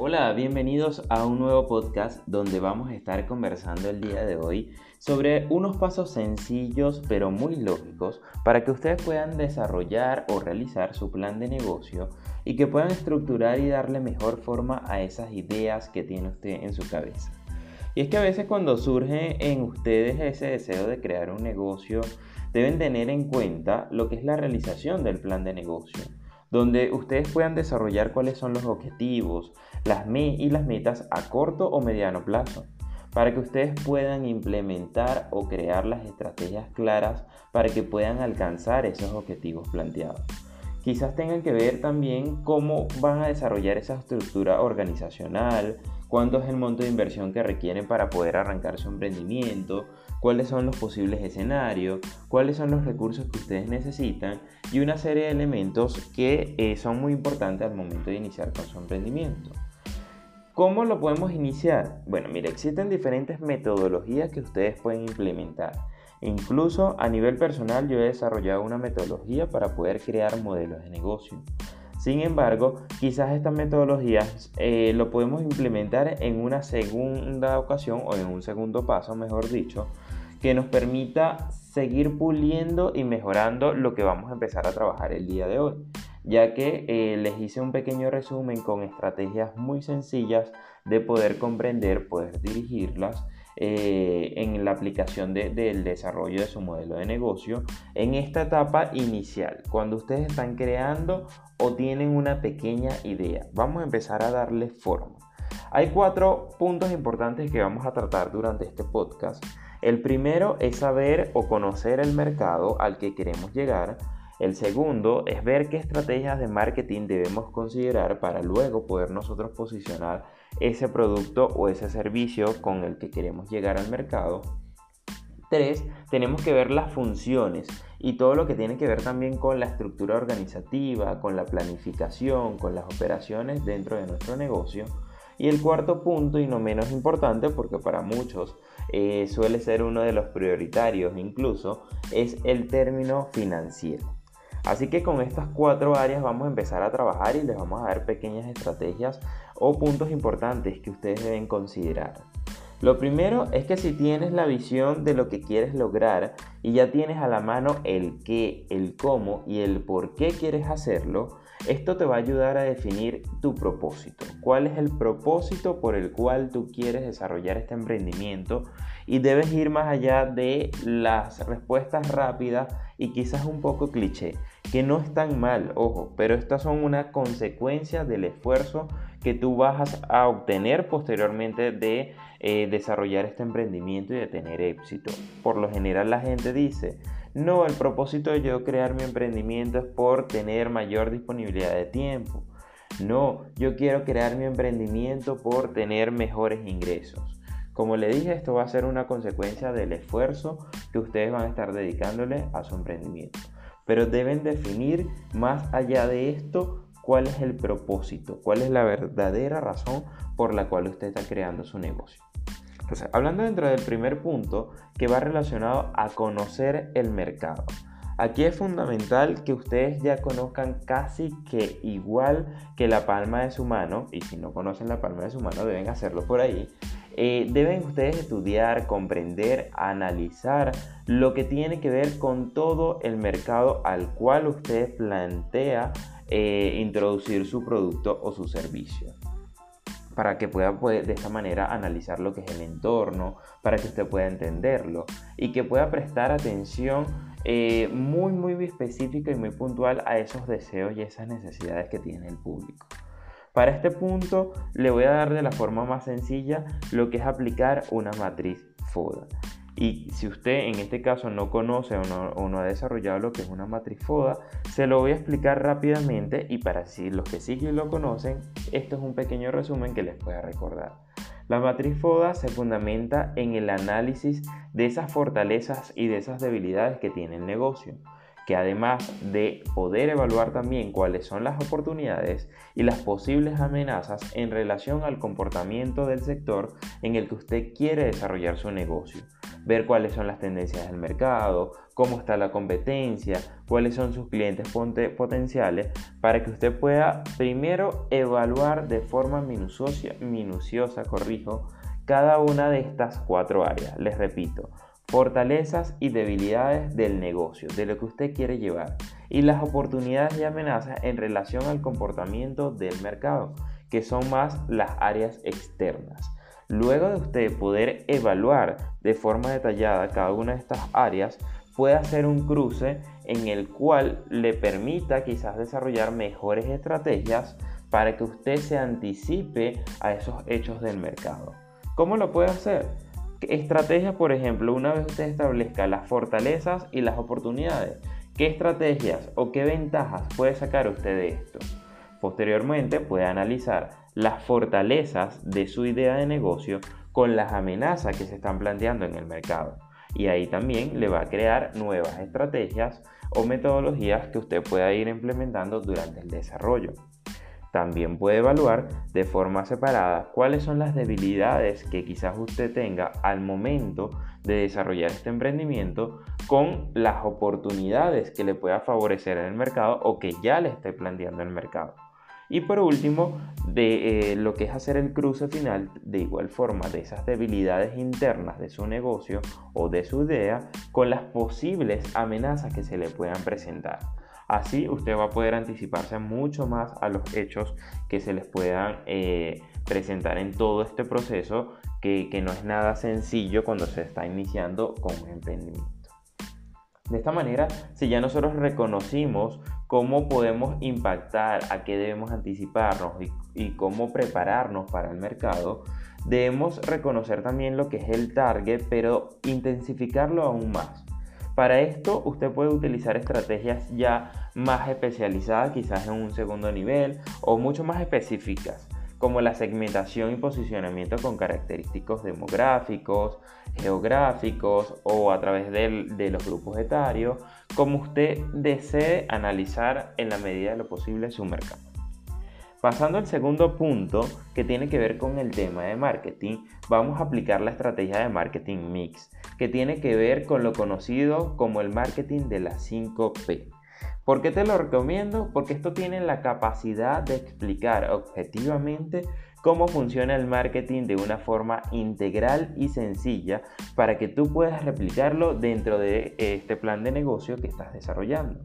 Hola, bienvenidos a un nuevo podcast donde vamos a estar conversando el día de hoy sobre unos pasos sencillos pero muy lógicos para que ustedes puedan desarrollar o realizar su plan de negocio y que puedan estructurar y darle mejor forma a esas ideas que tiene usted en su cabeza. Y es que a veces cuando surge en ustedes ese deseo de crear un negocio, deben tener en cuenta lo que es la realización del plan de negocio, donde ustedes puedan desarrollar cuáles son los objetivos las y las metas a corto o mediano plazo, para que ustedes puedan implementar o crear las estrategias claras para que puedan alcanzar esos objetivos planteados. Quizás tengan que ver también cómo van a desarrollar esa estructura organizacional, cuánto es el monto de inversión que requieren para poder arrancar su emprendimiento, cuáles son los posibles escenarios, cuáles son los recursos que ustedes necesitan y una serie de elementos que eh, son muy importantes al momento de iniciar con su emprendimiento. ¿Cómo lo podemos iniciar? Bueno, mire, existen diferentes metodologías que ustedes pueden implementar. Incluso a nivel personal yo he desarrollado una metodología para poder crear modelos de negocio. Sin embargo, quizás estas metodologías eh, lo podemos implementar en una segunda ocasión o en un segundo paso, mejor dicho, que nos permita seguir puliendo y mejorando lo que vamos a empezar a trabajar el día de hoy, ya que eh, les hice un pequeño resumen con estrategias muy sencillas de poder comprender, poder dirigirlas eh, en la aplicación del desarrollo de su modelo de negocio en esta etapa inicial, cuando ustedes están creando o tienen una pequeña idea. Vamos a empezar a darle forma. Hay cuatro puntos importantes que vamos a tratar durante este podcast. El primero es saber o conocer el mercado al que queremos llegar. El segundo es ver qué estrategias de marketing debemos considerar para luego poder nosotros posicionar ese producto o ese servicio con el que queremos llegar al mercado. Tres, tenemos que ver las funciones y todo lo que tiene que ver también con la estructura organizativa, con la planificación, con las operaciones dentro de nuestro negocio. Y el cuarto punto, y no menos importante, porque para muchos eh, suele ser uno de los prioritarios incluso, es el término financiero. Así que con estas cuatro áreas vamos a empezar a trabajar y les vamos a dar pequeñas estrategias o puntos importantes que ustedes deben considerar. Lo primero es que si tienes la visión de lo que quieres lograr y ya tienes a la mano el qué, el cómo y el por qué quieres hacerlo, esto te va a ayudar a definir tu propósito. ¿Cuál es el propósito por el cual tú quieres desarrollar este emprendimiento? Y debes ir más allá de las respuestas rápidas y quizás un poco cliché, que no están mal, ojo, pero estas son una consecuencia del esfuerzo que tú vas a obtener posteriormente de eh, desarrollar este emprendimiento y de tener éxito. Por lo general la gente dice, no, el propósito de yo crear mi emprendimiento es por tener mayor disponibilidad de tiempo. No, yo quiero crear mi emprendimiento por tener mejores ingresos. Como le dije, esto va a ser una consecuencia del esfuerzo que ustedes van a estar dedicándole a su emprendimiento. Pero deben definir más allá de esto cuál es el propósito, cuál es la verdadera razón por la cual usted está creando su negocio. Entonces, hablando dentro del primer punto que va relacionado a conocer el mercado. Aquí es fundamental que ustedes ya conozcan casi que igual que la palma de su mano, y si no conocen la palma de su mano deben hacerlo por ahí, eh, deben ustedes estudiar, comprender, analizar lo que tiene que ver con todo el mercado al cual usted plantea eh, introducir su producto o su servicio para que pueda de esta manera analizar lo que es el entorno, para que usted pueda entenderlo y que pueda prestar atención eh, muy muy específica y muy puntual a esos deseos y esas necesidades que tiene el público. Para este punto le voy a dar de la forma más sencilla lo que es aplicar una matriz FODA. Y si usted en este caso no conoce o no, ha desarrollado lo que es una matriz FODA, se lo voy a explicar rápidamente y para si los que sí lo conocen, esto es un pequeño resumen que les pueda recordar. La matriz FODA se fundamenta en el análisis de esas fortalezas y de esas debilidades que tiene el negocio, que además de poder evaluar también cuáles son las oportunidades y las posibles amenazas en relación al comportamiento del sector en el que usted quiere desarrollar su negocio ver cuáles son las tendencias del mercado, cómo está la competencia, cuáles son sus clientes potenciales, para que usted pueda primero evaluar de forma minuciosa, minuciosa corrijo, cada una de estas cuatro áreas. Les repito, fortalezas y debilidades del negocio, de lo que usted quiere llevar, y las oportunidades y amenazas en relación al comportamiento del mercado, que son más las áreas externas. Luego de usted poder evaluar de forma detallada cada una de estas áreas, puede hacer un cruce en el cual le permita quizás desarrollar mejores estrategias para que usted se anticipe a esos hechos del mercado. ¿Cómo lo puede hacer? Estrategias, por ejemplo, una vez usted establezca las fortalezas y las oportunidades, ¿qué estrategias o qué ventajas puede sacar usted de esto? Posteriormente puede analizar las fortalezas de su idea de negocio con las amenazas que se están planteando en el mercado. Y ahí también le va a crear nuevas estrategias o metodologías que usted pueda ir implementando durante el desarrollo. También puede evaluar de forma separada cuáles son las debilidades que quizás usted tenga al momento de desarrollar este emprendimiento con las oportunidades que le pueda favorecer en el mercado o que ya le esté planteando el mercado. Y por último, de eh, lo que es hacer el cruce final, de igual forma, de esas debilidades internas de su negocio o de su idea con las posibles amenazas que se le puedan presentar. Así usted va a poder anticiparse mucho más a los hechos que se les puedan eh, presentar en todo este proceso, que, que no es nada sencillo cuando se está iniciando con un emprendimiento. De esta manera, si ya nosotros reconocimos cómo podemos impactar, a qué debemos anticiparnos y, cómo prepararnos para el mercado, debemos reconocer también lo que es el target, pero intensificarlo aún más. Para esto usted puede utilizar estrategias ya más especializadas, quizás en un segundo nivel, o mucho más específicas como la segmentación y posicionamiento con característicos demográficos, geográficos o a través de, los grupos etarios, como usted desee analizar en la medida de lo posible su mercado. Pasando al segundo punto que tiene que ver con el tema de marketing, vamos a aplicar la estrategia de marketing mix, que tiene que ver con lo conocido como el marketing de las 5P. ¿Por qué te lo recomiendo? Porque esto tiene la capacidad de explicar objetivamente cómo funciona el marketing de una forma integral y sencilla para que tú puedas replicarlo dentro de este plan de negocio que estás desarrollando.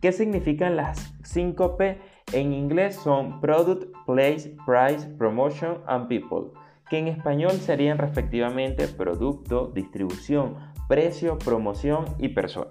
¿Qué significan las 5P? En inglés son Product, Place, Price, Promotion and People, que en español serían respectivamente producto, distribución, precio, promoción y persona.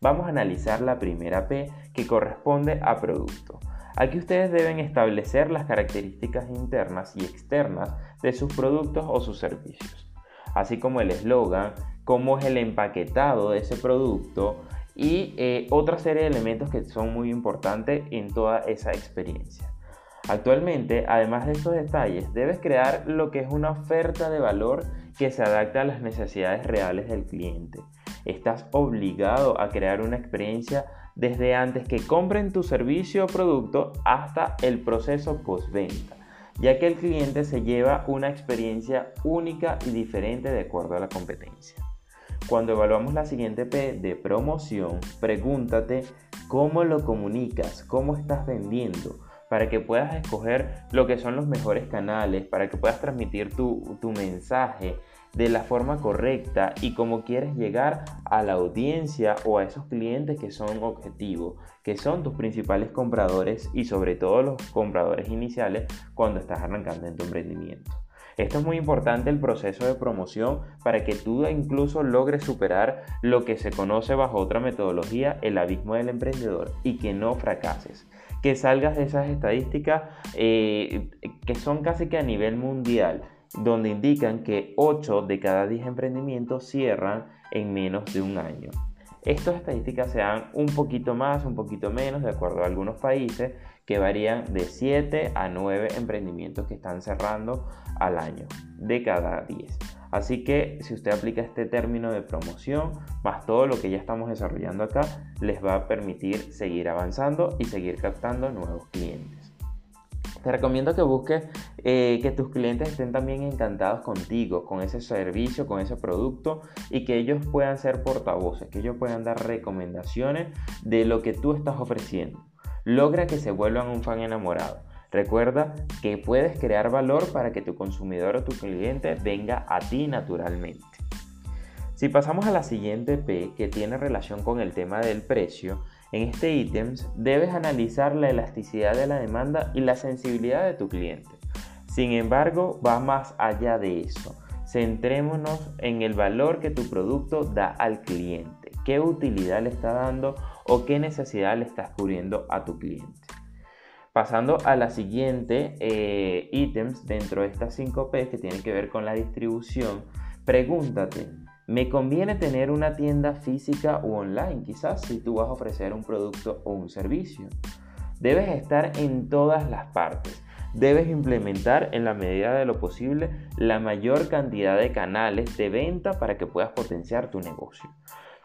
Vamos a analizar la primera P que corresponde a producto. Aquí ustedes deben establecer las características internas y externas de sus productos o sus servicios, así como el eslogan, cómo es el empaquetado de ese producto y eh, otra serie de elementos que son muy importantes en toda esa experiencia. Actualmente, además de estos detalles, debes crear lo que es una oferta de valor que se adapte a las necesidades reales del cliente estás obligado a crear una experiencia desde antes que compren tu servicio o producto hasta el proceso postventa, ya que el cliente se lleva una experiencia única y diferente de acuerdo a la competencia. Cuando evaluamos la siguiente P de promoción, pregúntate cómo lo comunicas, cómo estás vendiendo, para que puedas escoger lo que son los mejores canales, para que puedas transmitir tu, tu mensaje de la forma correcta y cómo quieres llegar a la audiencia o a esos clientes que son objetivos, que son tus principales compradores y sobre todo los compradores iniciales cuando estás arrancando en tu emprendimiento. Esto es muy importante el proceso de promoción para que tú incluso logres superar lo que se conoce bajo otra metodología, el abismo del emprendedor, y que no fracases. Que salgas de esas estadísticas eh, que son casi que a nivel mundial donde indican que 8 de cada 10 emprendimientos cierran en menos de un año. Estas estadísticas se dan un poquito más, un poquito menos, de acuerdo a algunos países, que varían de 7 a 9 emprendimientos que están cerrando al año, de cada 10. Así que si usted aplica este término de promoción, más todo lo que ya estamos desarrollando acá, les va a permitir seguir avanzando y seguir captando nuevos clientes. Te recomiendo que busques eh, que tus clientes estén también encantados contigo, con ese servicio, con ese producto y que ellos puedan ser portavoces, que ellos puedan dar recomendaciones de lo que tú estás ofreciendo. Logra que se vuelvan un fan enamorado. Recuerda que puedes crear valor para que tu consumidor o tu cliente venga a ti naturalmente. Si pasamos a la siguiente P que tiene relación con el tema del precio, en este ítems debes analizar la elasticidad de la demanda y la sensibilidad de tu cliente. Sin embargo, va más allá de eso. Centrémonos en el valor que tu producto da al cliente, qué utilidad le está dando o qué necesidad le estás cubriendo a tu cliente. Pasando a la siguiente eh, ítems dentro de estas 5 P que tienen que ver con la distribución, pregúntate, ¿Me conviene tener una tienda física o online quizás si tú vas a ofrecer un producto o un servicio? Debes estar en todas las partes. Debes implementar en la medida de lo posible la mayor cantidad de canales de venta para que puedas potenciar tu negocio.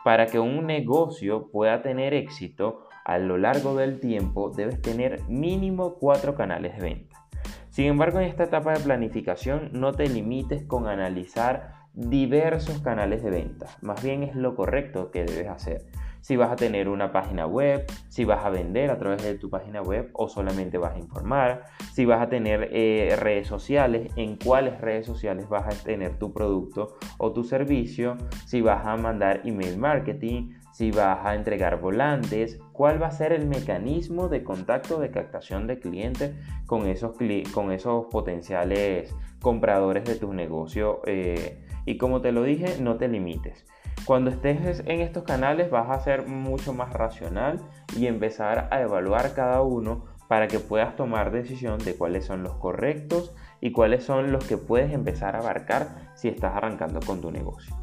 Para que un negocio pueda tener éxito a lo largo del tiempo, debes tener mínimo cuatro canales de venta. Sin embargo, en esta etapa de planificación no te limites con analizar diversos canales de venta. Más bien es lo correcto que debes hacer. Si vas a tener una página web, si vas a vender a través de tu página web o solamente vas a informar, si vas a tener eh, redes sociales, en cuáles redes sociales vas a tener tu producto o tu servicio, si vas a mandar email marketing, si vas a entregar volantes, cuál va a ser el mecanismo de contacto de captación de clientes con esos, con esos potenciales compradores de tu negocio. Eh, y como te lo dije, no te limites. Cuando estés en estos canales vas a ser mucho más racional y empezar a evaluar cada uno para que puedas tomar decisión de cuáles son los correctos y cuáles son los que puedes empezar a abarcar si estás arrancando con tu negocio.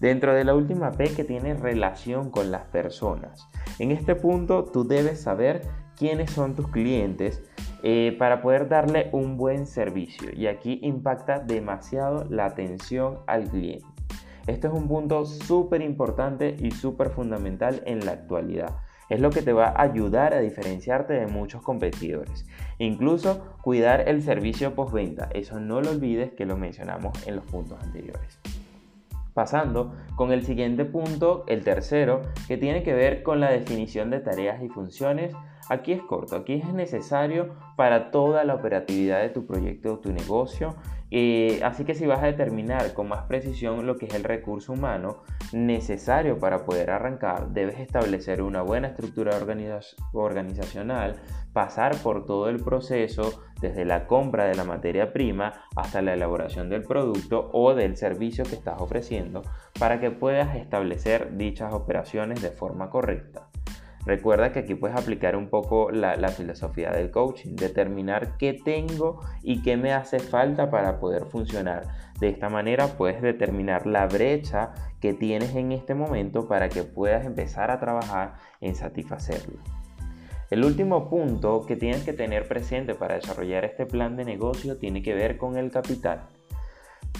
Dentro de la última P que tiene relación con las personas. En este punto tú debes saber quiénes son tus clientes eh, para poder darle un buen servicio. Y aquí impacta demasiado la atención al cliente. Esto es un punto súper importante y súper fundamental en la actualidad. Es lo que te va a ayudar a diferenciarte de muchos competidores. Incluso cuidar el servicio postventa. Eso no lo olvides que lo mencionamos en los puntos anteriores. Pasando con el siguiente punto, el tercero, que tiene que ver con la definición de tareas y funciones Aquí es corto, aquí es necesario para toda la operatividad de tu proyecto o tu negocio. Eh, así que si vas a determinar con más precisión lo que es el recurso humano necesario para poder arrancar, debes establecer una buena estructura organizacional, pasar por todo el proceso desde la compra de la materia prima hasta la elaboración del producto o del servicio que estás ofreciendo para que puedas establecer dichas operaciones de forma correcta. Recuerda que aquí puedes aplicar un poco la, filosofía del coaching, determinar qué tengo y qué me hace falta para poder funcionar. De esta manera puedes determinar la brecha que tienes en este momento para que puedas empezar a trabajar en satisfacerlo. El último punto que tienes que tener presente para desarrollar este plan de negocio tiene que ver con el capital.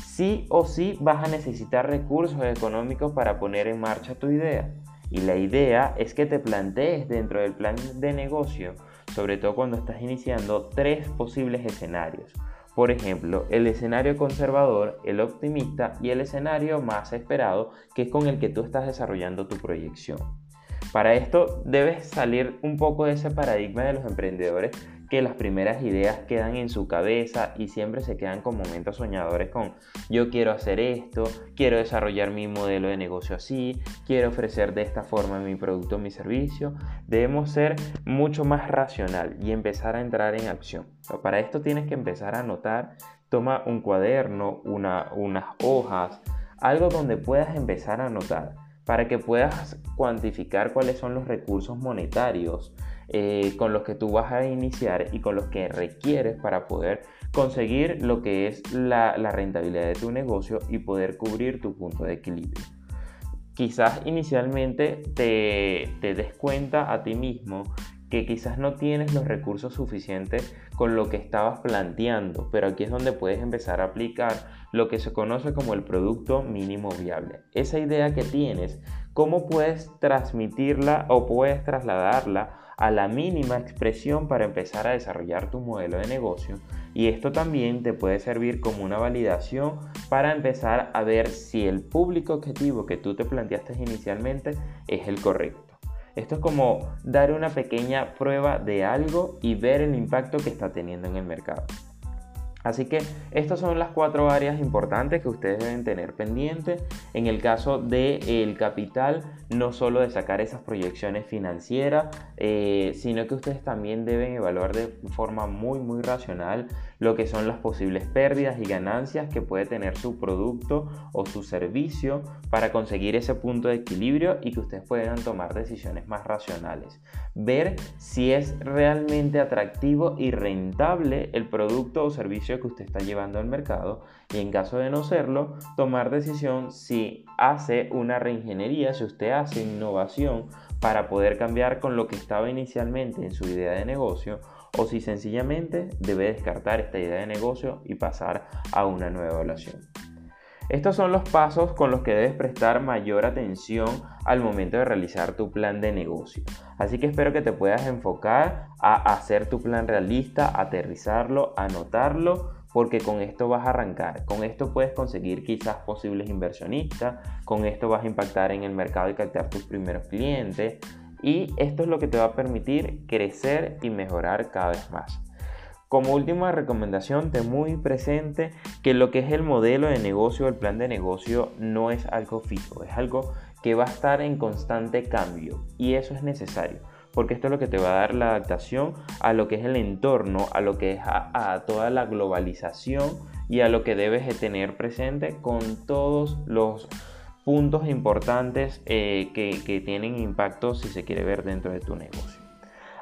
Sí o sí vas a necesitar recursos económicos para poner en marcha tu idea. Y la idea es que te plantees dentro del plan de negocio, sobre todo cuando estás iniciando, tres posibles escenarios. Por ejemplo, el escenario conservador, el optimista y el escenario más esperado, que es con el que tú estás desarrollando tu proyección. Para esto debes salir un poco de ese paradigma de los emprendedores que las primeras ideas quedan en su cabeza y siempre se quedan con momentos soñadores con yo quiero hacer esto, quiero desarrollar mi modelo de negocio así, quiero ofrecer de esta forma mi producto o mi servicio. Debemos ser mucho más racional y empezar a entrar en acción. Para esto tienes que empezar a anotar, toma un cuaderno, una, unas hojas, algo donde puedas empezar a anotar para que puedas cuantificar cuáles son los recursos monetarios eh, con los que tú vas a iniciar y con los que requieres para poder conseguir lo que es la, rentabilidad de tu negocio y poder cubrir tu punto de equilibrio. Quizás inicialmente te, te des cuenta a ti mismo que quizás no tienes los recursos suficientes con lo que estabas planteando, pero aquí es donde puedes empezar a aplicar lo que se conoce como el producto mínimo viable. Esa idea que tienes cómo puedes transmitirla o puedes trasladarla a la mínima expresión para empezar a desarrollar tu modelo de negocio y esto también te puede servir como una validación para empezar a ver si el público objetivo que tú te planteaste inicialmente es el correcto. Esto es como dar una pequeña prueba de algo y ver el impacto que está teniendo en el mercado. Así que estas son las cuatro áreas importantes que ustedes deben tener pendientes. En el caso del capital, no solo de sacar esas proyecciones financieras, eh, sino que ustedes también deben evaluar de forma muy, muy racional lo que son las posibles pérdidas y ganancias que puede tener su producto o su servicio para conseguir ese punto de equilibrio y que ustedes puedan tomar decisiones más racionales. Ver si es realmente atractivo y rentable el producto o servicio que usted está llevando al mercado y en caso de no serlo, tomar decisión si hace una reingeniería, si usted hace innovación para poder cambiar con lo que estaba inicialmente en su idea de negocio o si sencillamente debe descartar esta idea de negocio y pasar a una nueva evaluación. Estos son los pasos con los que debes prestar mayor atención al momento de realizar tu plan de negocio. Así que espero que te puedas enfocar a hacer tu plan realista, aterrizarlo, anotarlo, porque con esto vas a arrancar. Con esto puedes conseguir quizás posibles inversionistas, con esto vas a impactar en el mercado y captar tus primeros clientes, y esto es lo que te va a permitir crecer y mejorar cada vez más. Como última recomendación, ten muy presente que lo que es el modelo de negocio, el plan de negocio, no es algo fijo, es algo que va a estar en constante cambio y eso es necesario, porque esto es lo que te va a dar la adaptación a lo que es el entorno, a lo que es a, toda la globalización y a lo que debes de tener presente con todos los puntos importantes eh, que, tienen impacto si se quiere ver dentro de tu negocio.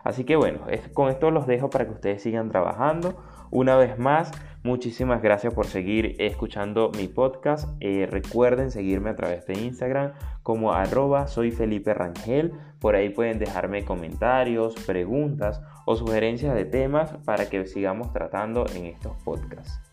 Así que bueno, con esto los dejo para que ustedes sigan trabajando. Una vez más, muchísimas gracias por seguir escuchando mi podcast. Eh, recuerden seguirme a través de Instagram como arroba soy Felipe Rangel. Por ahí pueden dejarme comentarios, preguntas o sugerencias de temas para que sigamos tratando en estos podcasts.